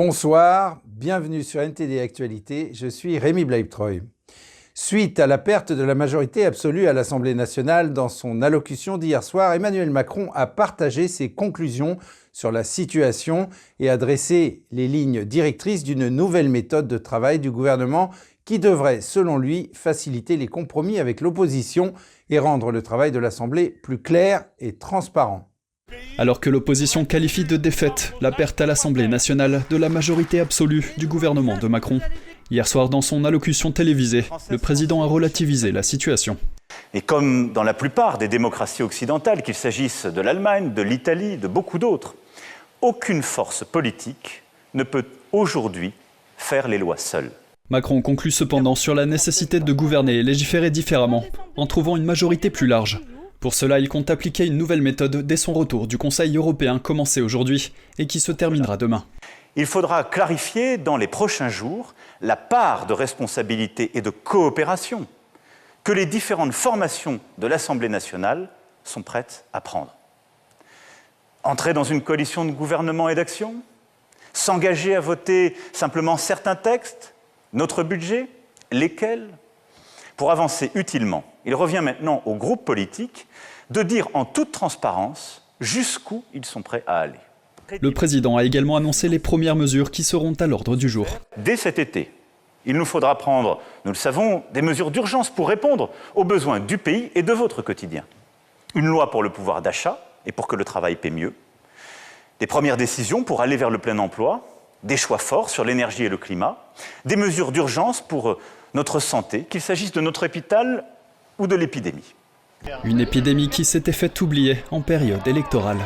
Bonsoir, bienvenue sur NTD Actualité, je suis Rémi Bleibtreuil. Suite à la perte de la majorité absolue à l'Assemblée nationale, dans son allocution d'hier soir, Emmanuel Macron a partagé ses conclusions sur la situation et adressé les lignes directrices d'une nouvelle méthode de travail du gouvernement qui devrait, selon lui, faciliter les compromis avec l'opposition et rendre le travail de l'Assemblée plus clair et transparent. Alors que l'opposition qualifie de défaite la perte à l'Assemblée nationale de la majorité absolue du gouvernement de Macron, Hier soir, dans son allocution télévisée, le président a relativisé la situation. Et comme dans la plupart des démocraties occidentales, qu'il s'agisse de l'Allemagne, de l'Italie, de beaucoup d'autres, aucune force politique ne peut aujourd'hui faire les lois seule. Macron conclut cependant sur la nécessité de gouverner et légiférer différemment, en trouvant une majorité plus large. Pour cela, il compte appliquer une nouvelle méthode dès son retour du Conseil européen commencé aujourd'hui et qui se terminera demain. Il faudra clarifier dans les prochains jours la part de responsabilité et de coopération que les différentes formations de l'Assemblée nationale sont prêtes à prendre. Entrer dans une coalition de gouvernement et d'action? S'engager à voter simplement certains textes? Notre budget? Lesquels? Pour avancer utilement, il revient maintenant aux groupes politiques de dire en toute transparence jusqu'où ils sont prêts à aller. Le président a également annoncé les premières mesures qui seront à l'ordre du jour. Dès cet été, il nous faudra prendre, nous le savons, des mesures d'urgence pour répondre aux besoins du pays et de votre quotidien. Une loi pour le pouvoir d'achat et pour que le travail paie mieux. Des premières décisions pour aller vers le plein emploi, des choix forts sur l'énergie et le climat, des mesures d'urgence pour notre santé, qu'il s'agisse de notre hôpital ou de l'épidémie. Une épidémie qui s'était fait oublier en période électorale.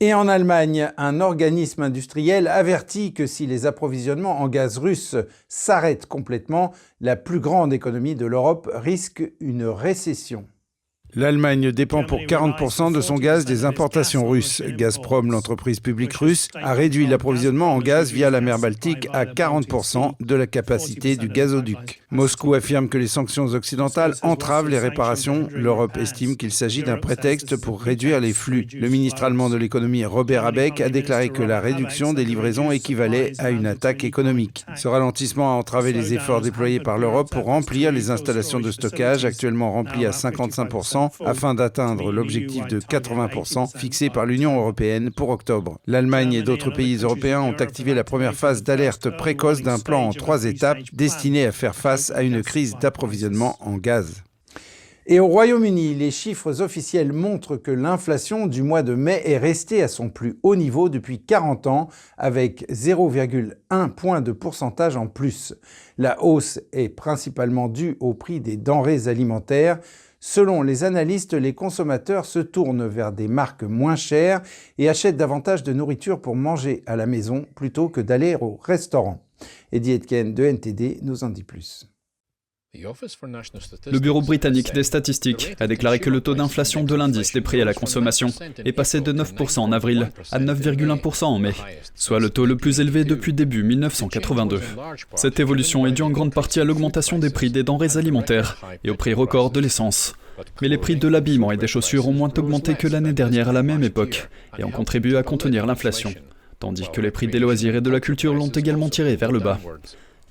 Et en Allemagne, un organisme industriel avertit que si les approvisionnements en gaz russe s'arrêtent complètement, la plus grande économie de l'Europe risque une récession. L'Allemagne dépend pour 40% de son gaz des importations russes. Gazprom, l'entreprise publique russe, a réduit l'approvisionnement en gaz via la mer Baltique à 40% de la capacité du gazoduc. Moscou affirme que les sanctions occidentales entravent les réparations. L'Europe estime qu'il s'agit d'un prétexte pour réduire les flux. Le ministre allemand de l'économie Robert Habeck a déclaré que la réduction des livraisons équivalait à une attaque économique. Ce ralentissement a entravé les efforts déployés par l'Europe pour remplir les installations de stockage actuellement remplies à 55% afin d'atteindre l'objectif de 80% fixé par l'Union européenne pour octobre. L'Allemagne et d'autres pays européens ont activé la première phase d'alerte précoce d'un plan en trois étapes destiné à faire face à une crise d'approvisionnement en gaz. Et au Royaume-Uni, les chiffres officiels montrent que l'inflation du mois de mai est restée à son plus haut niveau depuis 40 ans, avec 0,1 point de pourcentage en plus. La hausse est principalement due au prix des denrées alimentaires, Selon les analystes, les consommateurs se tournent vers des marques moins chères et achètent davantage de nourriture pour manger à la maison plutôt que d'aller au restaurant. Eddie Etken de NTD nous en dit plus. Le Bureau britannique des statistiques a déclaré que le taux d'inflation de l'indice des prix à la consommation est passé de 9% en avril à 9,1% en mai, soit le taux le plus élevé depuis début 1982. Cette évolution est due en grande partie à l'augmentation des prix des denrées alimentaires et au prix record de l'essence. Mais les prix de l'habillement et des chaussures ont moins augmenté que l'année dernière à la même époque et ont contribué à contenir l'inflation, tandis que les prix des loisirs et de la culture l'ont également tiré vers le bas.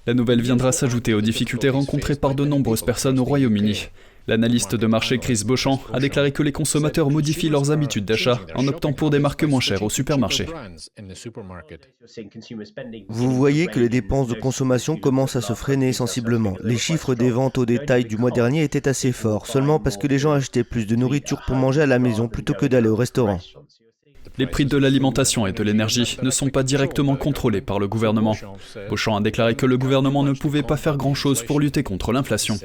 La nouvelle viendra s'ajouter aux difficultés rencontrées par de nombreuses personnes au Royaume-Uni. L'analyste de marché Chris Beauchamp a déclaré que les consommateurs modifient leurs habitudes d'achat en optant pour des marques moins chères au supermarché. Vous voyez que les dépenses de consommation commencent à se freiner sensiblement. Les chiffres des ventes au détail du mois dernier étaient assez forts, seulement parce que les gens achetaient plus de nourriture pour manger à la maison plutôt que d'aller au restaurant. Les prix de l'alimentation et de l'énergie ne sont pas directement contrôlés par le gouvernement. Beauchamp a déclaré que le gouvernement ne pouvait pas faire grand-chose pour lutter contre l'inflation.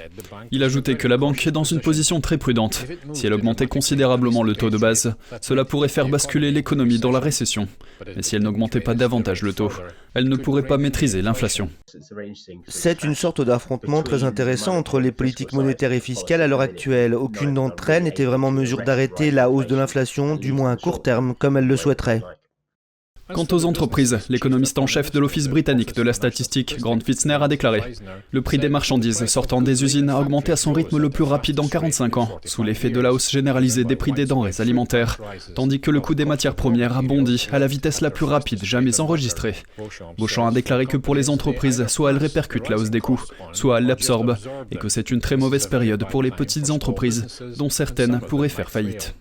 Il a ajouté que la banque est dans une position très prudente. Si elle augmentait considérablement le taux de base, cela pourrait faire basculer l'économie dans la récession. Mais si elle n'augmentait pas davantage le taux, elle ne pourrait pas maîtriser l'inflation. C'est une sorte d'affrontement très intéressant entre les politiques monétaires et fiscales à l'heure actuelle. Aucune d'entre elles n'était vraiment en mesure d'arrêter la hausse de l'inflation, du moins à court terme, comme elle le souhaiterait. Quant aux entreprises, l'économiste en chef de l'Office britannique de la statistique, Grant Fitzner, a déclaré Le prix des marchandises sortant des usines a augmenté à son rythme le plus rapide en 45 ans, sous l'effet de la hausse généralisée des prix des denrées alimentaires, tandis que le coût des matières premières a bondi à la vitesse la plus rapide jamais enregistrée. Beauchamp a déclaré que pour les entreprises, soit elles répercutent la hausse des coûts, soit elles l'absorbent, et que c'est une très mauvaise période pour les petites entreprises, dont certaines pourraient faire faillite.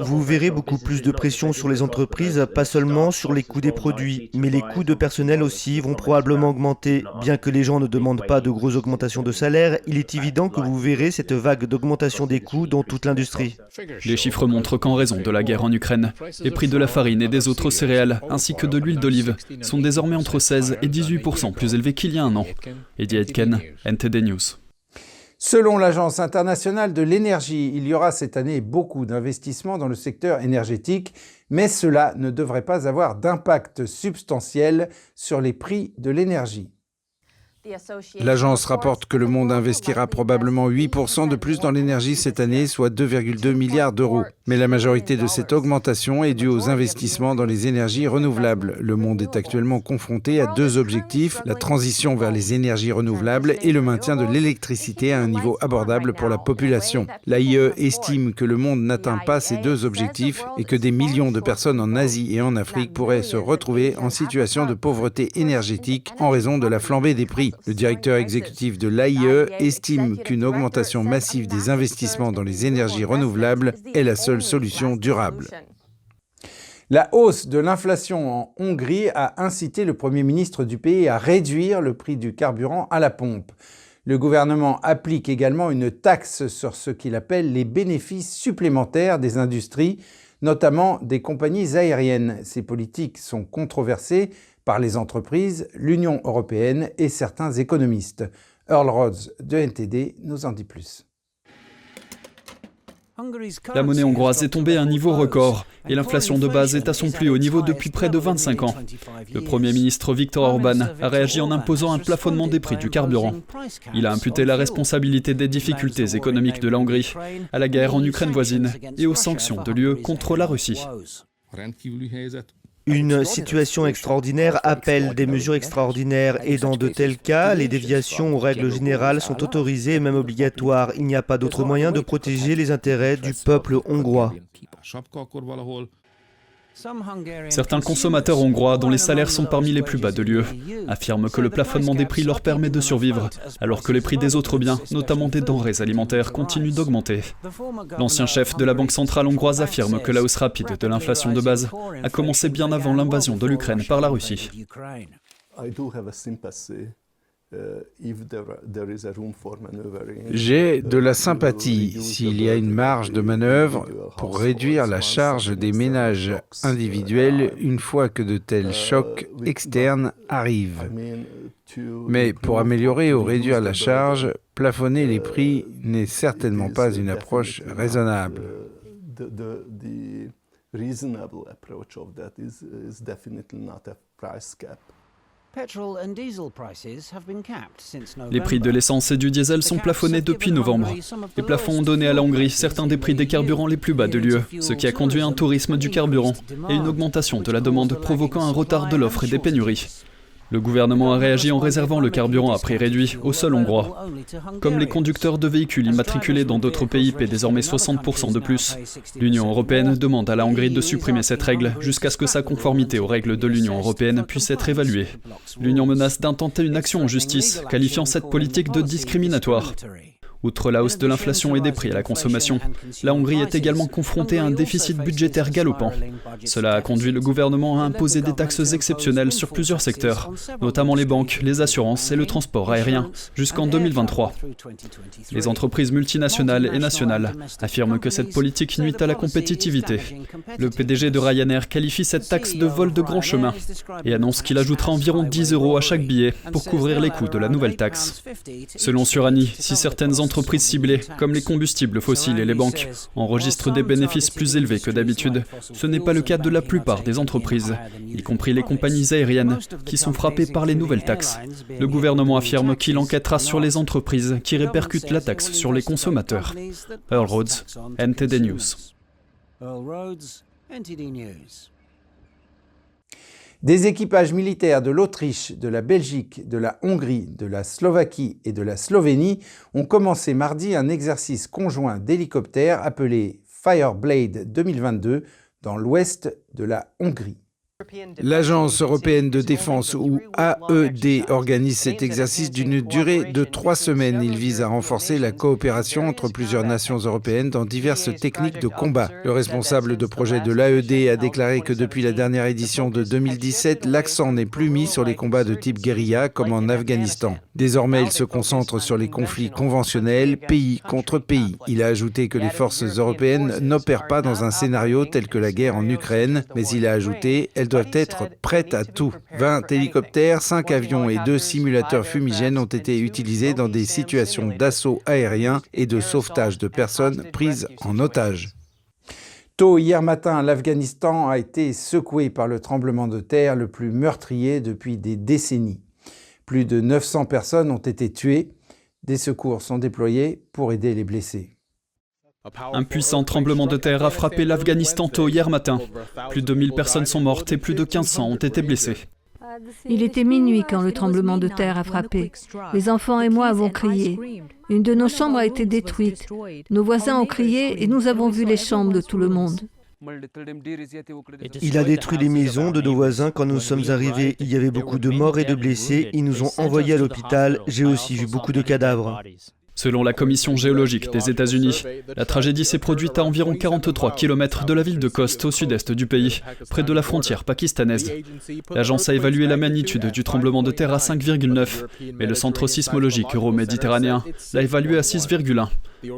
Vous verrez beaucoup plus de pression sur les entreprises, pas seulement sur les coûts des produits, mais les coûts de personnel aussi vont probablement augmenter. Bien que les gens ne demandent pas de grosses augmentations de salaire, il est évident que vous verrez cette vague d'augmentation des coûts dans toute l'industrie. Les chiffres montrent qu'en raison de la guerre en Ukraine, les prix de la farine et des autres céréales, ainsi que de l'huile d'olive, sont désormais entre 16 et 18% plus élevés qu'il y a un an. Eddie Aitken, NTD News. Selon l'Agence internationale de l'énergie, il y aura cette année beaucoup d'investissements dans le secteur énergétique, mais cela ne devrait pas avoir d'impact substantiel sur les prix de l'énergie. L'agence rapporte que le monde investira probablement 8% de plus dans l'énergie cette année, soit 2,2 milliards d'euros. Mais la majorité de cette augmentation est due aux investissements dans les énergies renouvelables. Le monde est actuellement confronté à deux objectifs, la transition vers les énergies renouvelables et le maintien de l'électricité à un niveau abordable pour la population. L'AIE estime que le monde n'atteint pas ces deux objectifs et que des millions de personnes en Asie et en Afrique pourraient se retrouver en situation de pauvreté énergétique en raison de la flambée des prix. Le directeur exécutif de l'AIE estime qu'une augmentation massive des investissements dans les énergies renouvelables est la seule solution durable. La hausse de l'inflation en Hongrie a incité le Premier ministre du pays à réduire le prix du carburant à la pompe. Le gouvernement applique également une taxe sur ce qu'il appelle les bénéfices supplémentaires des industries, notamment des compagnies aériennes. Ces politiques sont controversées par les entreprises, l'Union européenne et certains économistes. Earl Rhodes de NTD nous en dit plus. La monnaie hongroise est tombée à un niveau record et l'inflation de base est à son plus haut niveau depuis près de 25 ans. Le Premier ministre Viktor Orban a réagi en imposant un plafonnement des prix du carburant. Il a imputé la responsabilité des difficultés économiques de la Hongrie à la guerre en Ukraine voisine et aux sanctions de l'UE contre la Russie. Une situation extraordinaire appelle des mesures extraordinaires et dans de tels cas, les déviations aux règles générales sont autorisées et même obligatoires. Il n'y a pas d'autre moyen de protéger les intérêts du peuple hongrois. Certains consommateurs hongrois, dont les salaires sont parmi les plus bas de l'UE, affirment que le plafonnement des prix leur permet de survivre, alors que les prix des autres biens, notamment des denrées alimentaires, continuent d'augmenter. L'ancien chef de la Banque centrale hongroise affirme que la hausse rapide de l'inflation de base a commencé bien avant l'invasion de l'Ukraine par la Russie. J'ai de la sympathie s'il y a une marge de manœuvre pour réduire la charge des ménages individuels une fois que de tels chocs externes arrivent. Mais pour améliorer ou réduire la charge, plafonner les prix n'est certainement pas une approche raisonnable. Les prix de l'essence et du diesel sont plafonnés depuis novembre. Les plafonds ont donné à la Hongrie certains des prix des carburants les plus bas de l'UE, ce qui a conduit à un tourisme du carburant et une augmentation de la demande provoquant un retard de l'offre et des pénuries. Le gouvernement a réagi en réservant le carburant à prix réduit aux seuls Hongrois. Comme les conducteurs de véhicules immatriculés dans d'autres pays paient désormais 60% de plus, l'Union européenne demande à la Hongrie de supprimer cette règle jusqu'à ce que sa conformité aux règles de l'Union européenne puisse être évaluée. L'Union menace d'intenter une action en justice, qualifiant cette politique de discriminatoire. Outre la hausse de l'inflation et des prix à la consommation, la Hongrie est également confrontée à un déficit budgétaire galopant. Cela a conduit le gouvernement à imposer des taxes exceptionnelles sur plusieurs secteurs, notamment les banques, les assurances et le transport aérien, jusqu'en 2023. Les entreprises multinationales et nationales affirment que cette politique nuit à la compétitivité. Le PDG de Ryanair qualifie cette taxe de vol de grand chemin et annonce qu'il ajoutera environ 10 euros à chaque billet pour couvrir les coûts de la nouvelle taxe. Selon Surani, si certaines entreprises entreprises ciblées, comme les combustibles fossiles et les banques, enregistrent des bénéfices plus élevés que d'habitude. Ce n'est pas le cas de la plupart des entreprises, y compris les compagnies aériennes, qui sont frappées par les nouvelles taxes. Le gouvernement affirme qu'il enquêtera sur les entreprises qui répercutent la taxe sur les consommateurs. Earl Rhodes, NTD News. Des équipages militaires de l'Autriche, de la Belgique, de la Hongrie, de la Slovaquie et de la Slovénie ont commencé mardi un exercice conjoint d'hélicoptères appelé Fireblade 2022 dans l'ouest de la Hongrie. L'Agence européenne de défense ou AED organise cet exercice d'une durée de trois semaines. Il vise à renforcer la coopération entre plusieurs nations européennes dans diverses techniques de combat. Le responsable de projet de l'AED a déclaré que depuis la dernière édition de 2017, l'accent n'est plus mis sur les combats de type guérilla comme en Afghanistan. Désormais, il se concentre sur les conflits conventionnels, pays contre pays. Il a ajouté que les forces européennes n'opèrent pas dans un scénario tel que la guerre en Ukraine, mais il a ajouté, elles doivent être prêtes à tout. 20 hélicoptères, 5 avions et 2 simulateurs fumigènes ont été utilisés dans des situations d'assaut aérien et de sauvetage de personnes prises en otage. Tôt hier matin, l'Afghanistan a été secoué par le tremblement de terre le plus meurtrier depuis des décennies. Plus de 900 personnes ont été tuées. Des secours sont déployés pour aider les blessés. Un puissant tremblement de terre a frappé l'Afghanistan tôt hier matin. Plus de 1000 personnes sont mortes et plus de 1500 ont été blessées. Il était minuit quand le tremblement de terre a frappé. Les enfants et moi avons crié. Une de nos chambres a été détruite. Nos voisins ont crié et nous avons vu les chambres de tout le monde. Il a détruit les maisons de nos voisins quand nous sommes arrivés. Il y avait beaucoup de morts et de blessés. Ils nous ont envoyés à l'hôpital. J'ai aussi vu beaucoup de cadavres. Selon la Commission géologique des États-Unis, la tragédie s'est produite à environ 43 km de la ville de Khost, au sud-est du pays, près de la frontière pakistanaise. L'agence a évalué la magnitude du tremblement de terre à 5,9, mais le centre sismologique euro-méditerranéen l'a évalué à 6,1.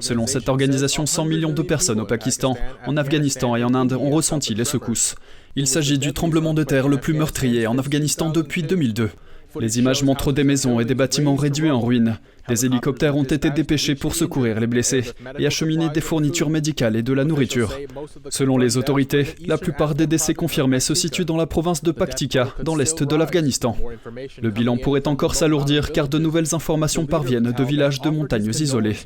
Selon cette organisation, 100 millions de personnes au Pakistan, en Afghanistan et en Inde ont ressenti les secousses. Il s'agit du tremblement de terre le plus meurtrier en Afghanistan depuis 2002. Les images montrent des maisons et des bâtiments réduits en ruines. Des hélicoptères ont été dépêchés pour secourir les blessés et acheminer des fournitures médicales et de la nourriture. Selon les autorités, la plupart des décès confirmés se situent dans la province de Paktika, dans l'est de l'Afghanistan. Le bilan pourrait encore s'alourdir car de nouvelles informations parviennent de villages de montagnes isolés.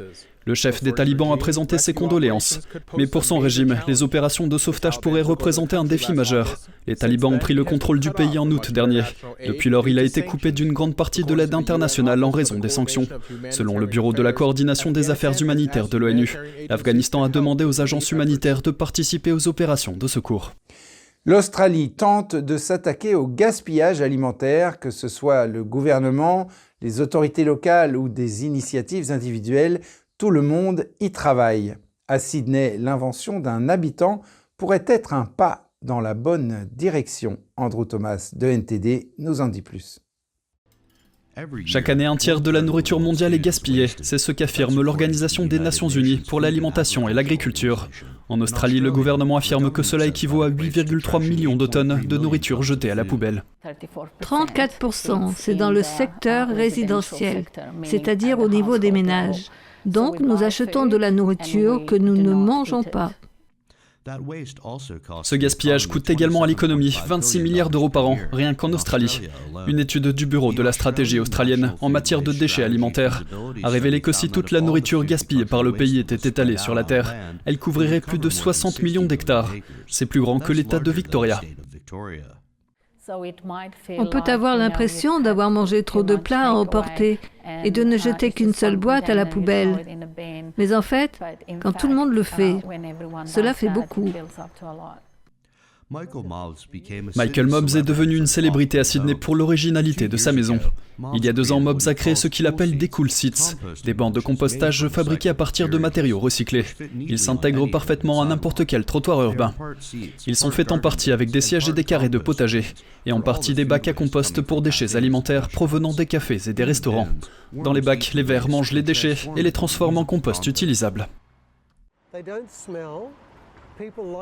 Le chef des talibans a présenté ses condoléances. Mais pour son régime, les opérations de sauvetage pourraient représenter un défi majeur. Les talibans ont pris le contrôle du pays en août dernier. Depuis lors, il a été coupé d'une grande partie de l'aide internationale en raison des sanctions. Selon le Bureau de la coordination des affaires humanitaires de l'ONU, l'Afghanistan a demandé aux agences humanitaires de participer aux opérations de secours. L'Australie tente de s'attaquer au gaspillage alimentaire, que ce soit le gouvernement, les autorités locales ou des initiatives individuelles, tout le monde y travaille. À Sydney, l'invention d'un habitant pourrait être un pas dans la bonne direction. Andrew Thomas de NTD nous en dit plus. Chaque année, un tiers de la nourriture mondiale est gaspillée. C'est ce qu'affirme l'Organisation des Nations Unies pour l'alimentation et l'agriculture. En Australie, le gouvernement affirme que cela équivaut à 8,3 millions de tonnes de nourriture jetée à la poubelle. 34%, c'est dans le secteur résidentiel, c'est-à-dire au niveau des ménages. Donc nous achetons de la nourriture que nous ne mangeons pas. Ce gaspillage coûte également à l'économie 26 milliards d'euros par an, rien qu'en Australie. Une étude du Bureau de la stratégie australienne en matière de déchets alimentaires a révélé que si toute la nourriture gaspillée par le pays était étalée sur la Terre, elle couvrirait plus de 60 millions d'hectares. C'est plus grand que l'État de Victoria. On peut avoir l'impression d'avoir mangé trop de plats à emporter et de ne jeter qu'une seule boîte à la poubelle. Mais en fait, quand tout le monde le fait, cela fait beaucoup. Michael Mobbs est devenu une célébrité à Sydney pour l'originalité de sa maison. Il y a deux ans, Mobbs a créé ce qu'il appelle des cool seats, des bancs de compostage fabriqués à partir de matériaux recyclés. Ils s'intègrent parfaitement à n'importe quel trottoir urbain. Ils sont faits en partie avec des sièges et des carrés de potager, et en partie des bacs à compost pour déchets alimentaires provenant des cafés et des restaurants. Dans les bacs, les vers mangent les déchets et les transforment en compost utilisable.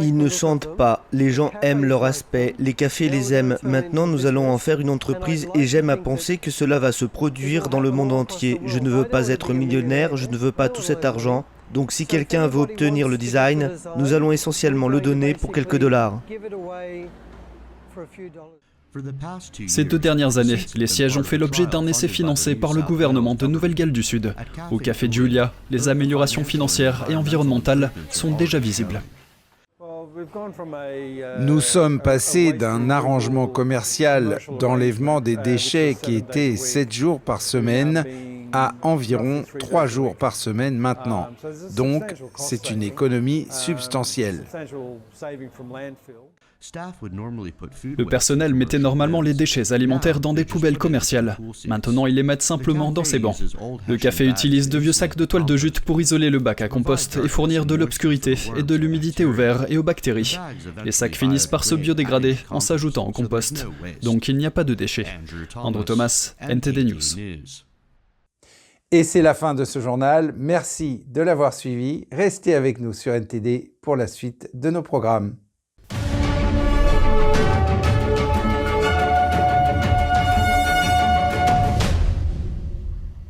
Ils ne sentent pas, les gens aiment leur aspect, les cafés les aiment. Maintenant, nous allons en faire une entreprise et j'aime à penser que cela va se produire dans le monde entier. Je ne veux pas être millionnaire, je ne veux pas tout cet argent. Donc si quelqu'un veut obtenir le design, nous allons essentiellement le donner pour quelques dollars. Ces deux dernières années, les sièges ont fait l'objet d'un essai financé par le gouvernement de Nouvelle-Galles du Sud. Au Café Julia, les améliorations financières et environnementales sont déjà visibles. Nous sommes passés d'un arrangement commercial d'enlèvement des déchets qui était 7 jours par semaine à environ 3 jours par semaine maintenant. Donc, c'est une économie substantielle. Le personnel mettait normalement les déchets alimentaires dans des poubelles commerciales. Maintenant, ils les mettent simplement dans ces bancs. Le café utilise de vieux sacs de toile de jute pour isoler le bac à compost et fournir de l'obscurité et de l'humidité aux vers et aux bactéries. Les sacs finissent par se biodégrader en s'ajoutant au compost. Donc il n'y a pas de déchets. Andrew Thomas, NTD News. Et c'est la fin de ce journal. Merci de l'avoir suivi. Restez avec nous sur NTD pour la suite de nos programmes.